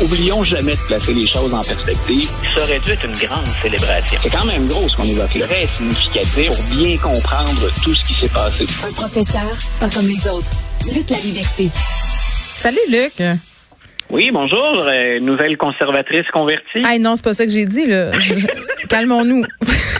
Oublions jamais de placer les choses en perspective. Ça aurait dû être une grande célébration. C'est quand même gros ce qu'on évoque là. Très significatif pour bien comprendre tout ce qui s'est passé. Un professeur, pas comme les autres. Luc la liberté. Salut Luc. Oui, bonjour, euh, nouvelle conservatrice convertie. Ah non, c'est pas ça que j'ai dit là. Calmons-nous.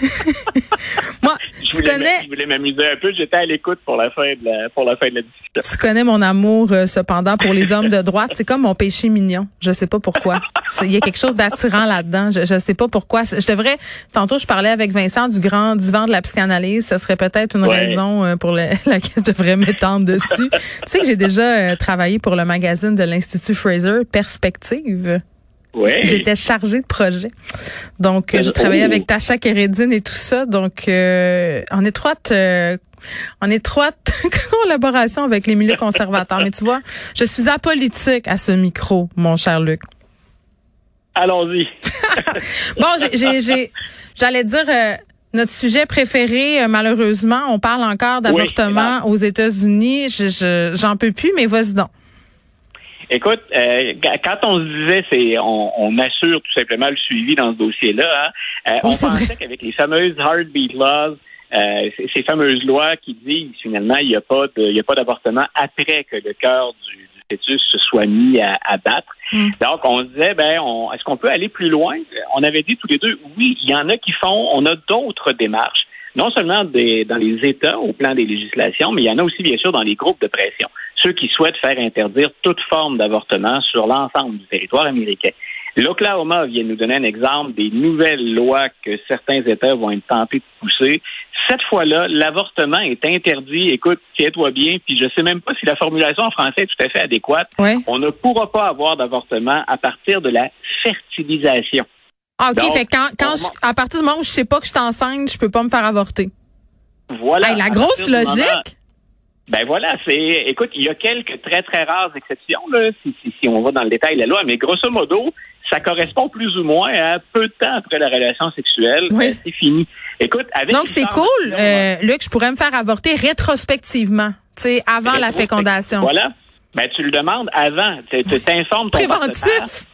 Moi, je tu connais, je voulais m'amuser un peu. J'étais à l'écoute pour la fin de la pour la fin de la discussion. tu connais mon amour euh, cependant pour les hommes de droite. C'est comme mon péché mignon. Je sais pas pourquoi. Il y a quelque chose d'attirant là-dedans. Je, je sais pas pourquoi. Je devrais. Tantôt, je parlais avec Vincent du grand divan de la psychanalyse. Ce serait peut-être une Ouais. raison euh, pour le- laquelle je devrais m'étendre dessus. tu sais que j'ai déjà euh, travaillé pour le magazine de l'Institut Fraser, Perspective. J'étais chargée de projet. Donc, euh, j'ai travaillé oh. avec Tasha Kérédine et tout ça. Donc, euh, en étroite, euh, en étroite collaboration avec les milieux conservateurs. Mais tu vois, je suis apolitique à ce micro, mon cher Luc. Allons-y. Bon, j'allais dire euh, notre sujet préféré. euh, malheureusement, on parle encore d'avortement aux États-Unis. Je, je- j'en peux plus, mais vas-y donc. Écoute, euh, quand on se disait c'est on, on assure tout simplement le suivi dans ce dossier-là, hein, euh, Oui, on pensait qu'avec les fameuses heartbeat laws, euh, ces- fameuses lois qui disent finalement il n'y a pas de, il y a pas d'avortement après que le cœur du, du fœtus se soit mis à, à battre. Mm. Donc on se disait ben on, est-ce qu'on peut aller plus loin? On avait dit tous les deux oui, il y en a qui font, on a d'autres démarches. Non seulement des, dans les États au plan des législations, mais il y en a aussi bien sûr dans les groupes de pression ceux qui souhaitent faire interdire toute forme d'avortement sur l'ensemble du territoire américain. L'Oklahoma vient nous donner un exemple des nouvelles lois que certains États vont être tentés de pousser. Cette fois-là, l'avortement est interdit. Écoute, tiens-toi bien, puis je sais même pas si la formulation en français est tout à fait adéquate. Ouais. On ne pourra pas avoir d'avortement à partir de la fertilisation. Ah, ok. Donc, fait quand, quand je- à partir du moment où je sais pas que je suis enceinte, je peux pas me faire avorter. Voilà. Hey, la grosse logique. Ben voilà, c'est. Écoute, il y a quelques très très rares exceptions là, si, si, si on va dans le détail de la loi, mais grosso modo, ça correspond plus ou moins à peu de temps après la relation sexuelle. Oui. Euh, C'est fini. Écoute, avec Donc, c'est cool, euh, Luc, je pourrais me faire avorter rétrospectivement, tu sais, avant la fécondation. Voilà. Ben tu le demandes avant. Tu t'informes ton partenaire. Préventif.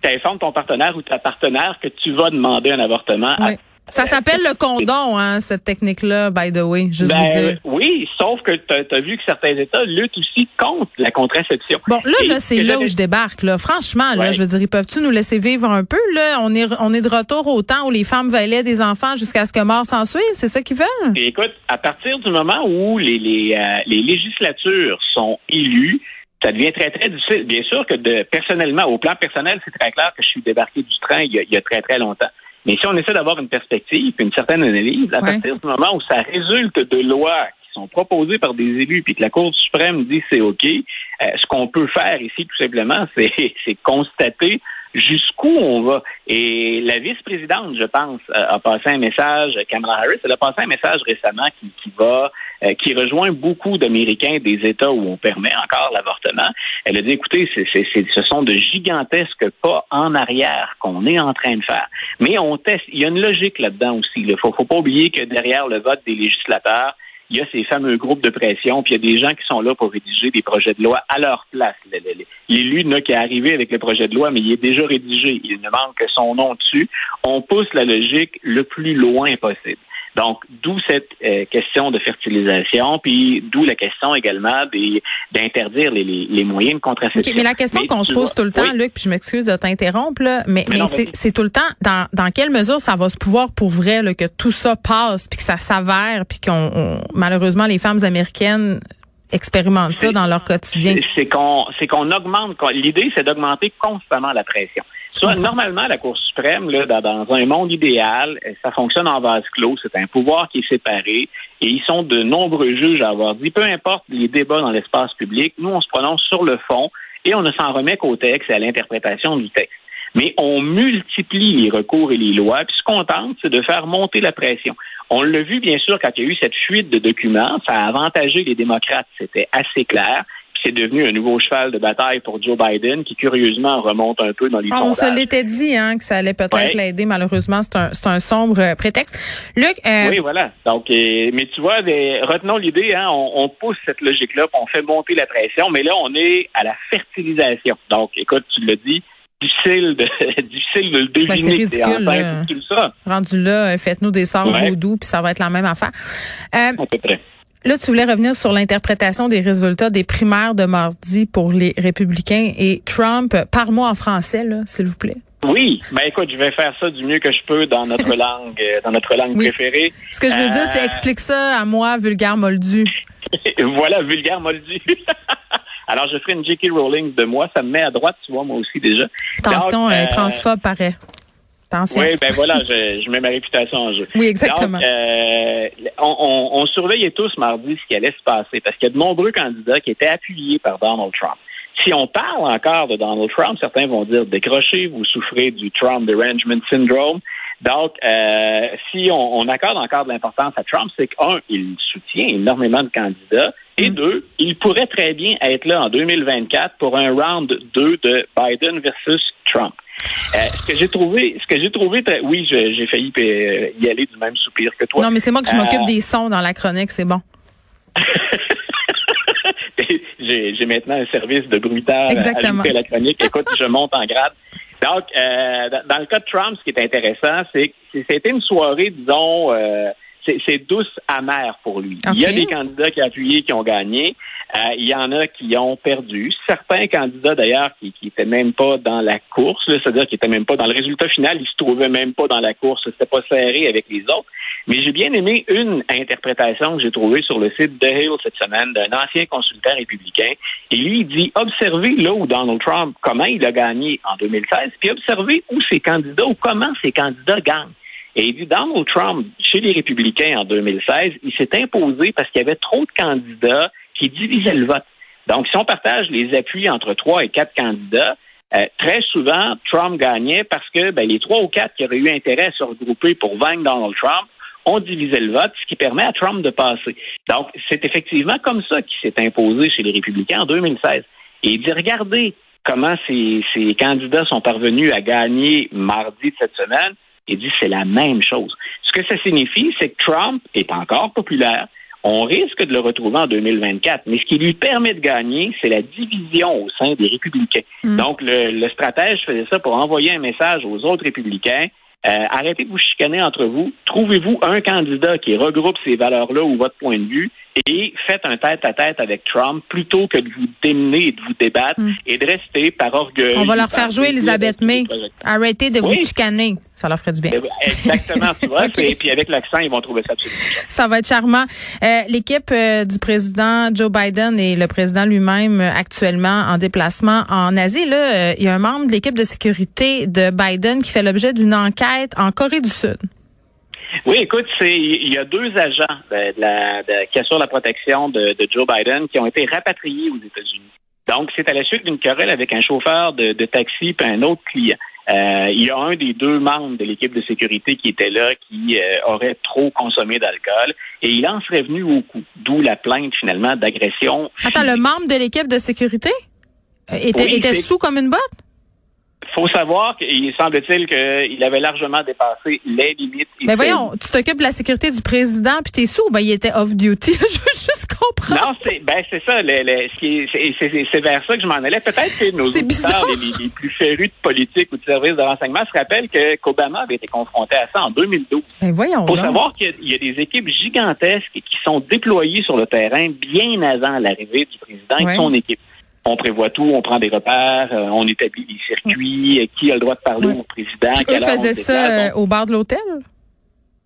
T'informes ton partenaire ou ta partenaire que tu vas demander un avortement. à-. Ça s'appelle le condom, hein, cette technique-là, by the way, juste Ben, vous dire. oui, sauf que tu as, vu que certains États luttent aussi contre la contraception. Bon, là, Et là, c'est là où je débarque, là. Franchement, là, Ouais. je veux dire, ils peuvent-tu nous laisser vivre un peu, là? On est, on est de retour au temps où les femmes veillaient des enfants jusqu'à ce que mort s'en suive. C'est ça qu'ils veulent? Et écoute, à partir du moment où les, les, euh, les législatures sont élues, ça devient très, très difficile. Bien sûr que de, personnellement, au plan personnel, c'est très clair que je suis débarqué du train il y a, il y a très, très longtemps. Mais si on essaie d'avoir une perspective, une certaine analyse, à Ouais. partir du moment où ça résulte de lois qui sont proposées par des élus, puis que la Cour suprême dit c'est OK, euh, ce qu'on peut faire ici, tout simplement, c'est c'est constater jusqu'où on va. Et la vice-présidente, je pense, euh, a passé un message, Kamala Harris, elle a passé un message récemment qui, qui va, euh, qui rejoint beaucoup d'Américains des États où on permet encore l'avortement. Elle a dit, écoutez, c'est- ce sont de gigantesques pas en arrière qu'on est en train de faire. Mais on teste. Il y a une logique là-dedans aussi. Il faut, faut pas oublier que derrière le vote des législateurs, il y a ces fameux groupes de pression, puis il y a des gens qui sont là pour rédiger des projets de loi à leur place. L'élu là, qui est arrivé avec le projet de loi, mais il est déjà rédigé. Il ne manque que son nom dessus. On pousse la logique le plus loin possible. Donc, d'où cette euh, question de fertilisation, puis d'où la question également d'interdire les, les, moyens de contraception. mais la question qu'on se pose tout le temps, Luc, puis je m'excuse de t'interrompre, mais, mais, c'est tout le temps dans, dans quelle mesure ça va se pouvoir pour vrai là, que tout ça passe, puis que ça s'avère, puis qu'on malheureusement les femmes américaines expérimentent ça dans leur quotidien? C'est qu'on c'est qu'on augmente. L'idée, c'est d'augmenter constamment la pression. Soit normalement, la Cour suprême, là, dans un monde idéal, ça fonctionne en vase clos. C'est un pouvoir qui est séparé. Et ils sont de nombreux juges à avoir dit, peu importe les débats dans l'espace public, nous, on se prononce sur le fond et on ne s'en remet qu'au texte et à l'interprétation du texte. Mais on multiplie les recours et les lois, puis ce qu'on tente, c'est de faire monter la pression. On l'a vu, bien sûr, quand il y a eu cette fuite de documents, ça a avantagé les démocrates, c'était assez clair. C'est devenu un nouveau cheval de bataille pour Joe Biden, qui curieusement remonte un peu dans les ah, On se l'était dit hein, que ça allait peut-être l'aider. Malheureusement, c'est un, un, sombre euh, prétexte. Luc, euh... oui, voilà. Donc, euh, mais tu vois, retenons l'idée. Hein, on, on, pousse cette logique-là, on fait monter la pression. Mais là, on est à la fertilisation. Donc, écoute, tu l'as dit, difficile de, difficile de le ben, deviner. c'est ridicule. ça. Rendu là, euh, faites-nous des sorts ouais. vaudou, puis ça va être la même affaire. Euh, à peu près. Là, tu voulais revenir sur l'interprétation des résultats des primaires de mardi pour les républicains et Trump. Parle-moi en français, s'il vous plaît. Oui, ben écoute, je vais faire ça du mieux que je peux dans notre langue, euh, dans notre langue préférée. Ce que je veux dire, c'est explique ça à moi, vulgaire moldu. voilà, vulgaire moldu. Alors, je ferai une J.K. Rowling de moi. Ça me met à droite, tu vois, moi aussi déjà. Attention, euh, transphobe paraît. Attention. Oui, ben voilà, je, je, mets ma réputation en jeu. Oui, exactement. Donc, euh, on, on, on, surveillait tous mardi ce qui allait se passer parce qu'il y a de nombreux candidats qui étaient appuyés par Donald Trump. Si on parle encore de Donald Trump, certains vont dire décrochez, vous souffrez du Trump Derangement Syndrome. Donc, euh, si on, on, accorde encore de l'importance à Trump, c'est qu'un, il soutient énormément de candidats, et mm. deux, il pourrait très bien être là en 2024 pour un round 2 de Biden versus Trump. Euh, ce que j'ai trouvé, ce que j'ai trouvé, très, oui, j'ai failli euh, y aller du même soupir que toi. Non, mais c'est moi que je m'occupe euh, des sons dans la chronique, c'est bon. J'ai maintenant un service de bruitage à la chronique. Écoute, je monte en grade. Donc, euh, dans le cas de Trump, ce qui est intéressant, c'est que c'était une soirée, disons, euh, c'est douce amère pour lui. Il y a des candidats qui ont appuyé, qui ont gagné. Euh, il y en a qui ont perdu. Certains candidats, d'ailleurs, qui n'étaient même pas dans la course, c'est-à-dire qui n'étaient même pas dans le résultat final, ils se trouvaient même pas dans la course. C'était pas serré avec les autres. Mais j'ai bien aimé une interprétation que j'ai trouvée sur le site de Hill cette semaine d'un ancien consultant républicain. Et lui, il dit, observez là où Donald Trump, comment il a gagné en 2016, puis observez où ses candidats ou comment ses candidats gagnent. Et il dit, Donald Trump, chez les républicains en 2016, il s'est imposé parce qu'il y avait trop de candidats qui divisaient le vote. Donc, si on partage les appuis entre trois et quatre candidats, euh, très souvent, Trump gagnait parce que ben, les trois ou quatre qui auraient eu intérêt à se regrouper pour vaincre Donald Trump ont divisé le vote, ce qui permet à Trump de passer. Donc, c'est effectivement comme ça qu'il s'est imposé chez les républicains en 2016. Et il dit, regardez comment ces, ces candidats sont parvenus à gagner mardi de cette semaine. Il dit c'est la même chose. Ce que ça signifie, c'est que Trump est encore populaire. On risque de le retrouver en 2024, mais ce qui lui permet de gagner, c'est la division au sein des républicains. Mm. Donc, le, le stratège faisait ça pour envoyer un message aux autres républicains. Euh, arrêtez de vous chicaner entre vous. Trouvez-vous un candidat qui regroupe ces valeurs-là ou votre point de vue et faites un tête-à-tête avec Trump plutôt que de vous démener et de vous débattre hmm. et de rester par orgueil. On va leur faire jouer Elisabeth May. Arrêtez de vous chicaner. Ça leur ferait du bien. Eh ben, exactement, tu vois. Et puis avec l'accent, ils vont trouver ça absolument. Ça va être charmant. Euh, l'équipe euh, du président Joe Biden et le président lui-même euh, actuellement en déplacement en Asie, là, il y a un membre de l'équipe de sécurité de Biden qui fait l'objet d'une enquête en Corée du Sud. Oui, écoute, c'est il y a deux agents de, la, qui assurent la protection de, Joe Biden qui ont été rapatriés aux États-Unis. Donc, c'est à la suite d'une querelle avec un chauffeur de, taxi et un autre client. Euh, il y a un des deux membres de l'équipe de sécurité qui était là qui euh, aurait trop consommé d'alcool et il en serait venu au coup, d'où la plainte finalement d'agression. Attends, le membre de l'équipe de sécurité était, était sous comme une botte? Faut savoir qu'il semble-t-il qu'il avait largement dépassé les limites. Mais voyons, tu t'occupes de la sécurité du président, puis t'es sous, ben il était off-duty. je veux juste comprendre. Non, c'est ben c'est ça. c'est vers ça que je m'en allais. Peut-être que nos auditeurs les, les, plus férus de politique ou de services de renseignement se rappellent que qu'Obama avait été confronté à ça en 2012. Ben voyons. Faut savoir qu'il y, a des équipes gigantesques qui sont déployées sur le terrain bien avant l'arrivée du président et son équipe on prévoit tout, on prend des repères, euh, on établit des circuits, euh, qui a le droit de parler au président? Qui faisait ça euh, au bar de l'hôtel?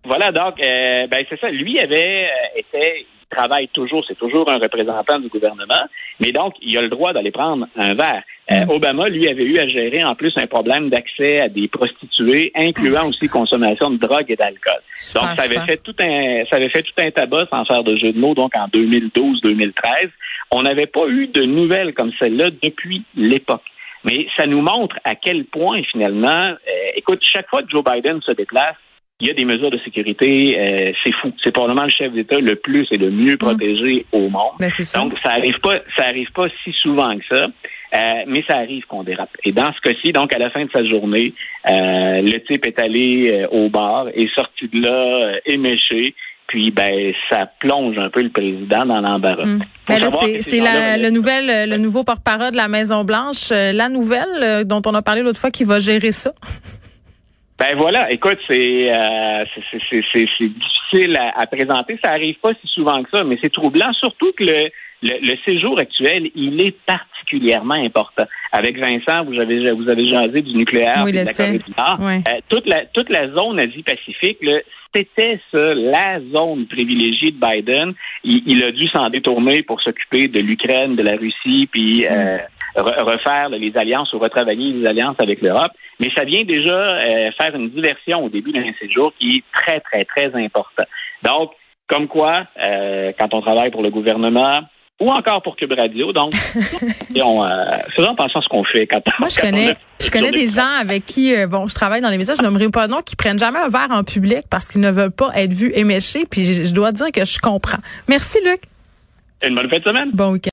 Voilà, donc, ben c'est ça. Lui avait été, il travaille toujours, c'est toujours un représentant du gouvernement, mais donc il a le droit d'aller prendre un verre. Obama, lui, avait eu à gérer en plus un problème d'accès à des prostituées, incluant aussi consommation de drogue et d'alcool. Donc, ça avait fait tout un, ça avait fait tout un tabac sans faire de jeu de mots, donc en 2012-2013. On n'avait pas eu de nouvelles comme celle-là depuis l'époque. Mais ça nous montre à quel point, finalement, euh, écoute, chaque fois que Joe Biden se déplace, il y a des mesures de sécurité, euh, c'est fou. C'est probablement le chef d'État le plus et le mieux mm. protégé au monde. Ben, Donc, ça arrive pas, ça arrive pas si souvent que ça. Euh, mais ça arrive qu'on dérape. Et dans ce cas-ci, donc à la fin de sa journée, le type est allé au bar et sorti de là éméché puis ben ça plonge un peu le président dans l'embarras. Hmm. Ben c'est le nouvel, le nouveau porte-parole de la Maison Blanche, euh, la nouvelle euh, dont on a parlé l'autre fois qui va gérer ça. Ben voilà, écoute, c'est euh, c'est difficile à, présenter. Ça arrive pas si souvent que ça, mais c'est troublant, surtout que le, le, séjour actuel, il est particulièrement important. Avec Vincent, vous avez vous avez jasé du nucléaire, oui, de la Corée du Nord. toute la toute la zone Asie-Pacifique, c'était ça, la zone privilégiée de Biden. Il, a dû s'en détourner pour s'occuper de l'Ukraine, de la Russie, puis euh, refaire les alliances ou retravailler les alliances avec l'Europe. Mais ça vient déjà euh, faire une diversion au début d'un séjour qui est très, très, très important. Donc, comme quoi, euh, quand on travaille pour le gouvernement, ou encore pour Cube Radio. Donc, on, euh, faisons attention à ce qu'on fait. Quand, Moi, je connais, je connais des gens avec qui, euh, bon, je travaille dans les médias, je nommerai pas de nom, qui prennent jamais un verre en public parce qu'ils ne veulent pas être vus éméchés. Puis je, je dois dire que je comprends. Merci, Luc. Une bonne fin de semaine. Bon week-end.